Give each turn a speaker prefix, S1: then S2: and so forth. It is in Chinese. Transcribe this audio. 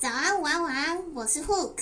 S1: 早安午安晚安我是 hook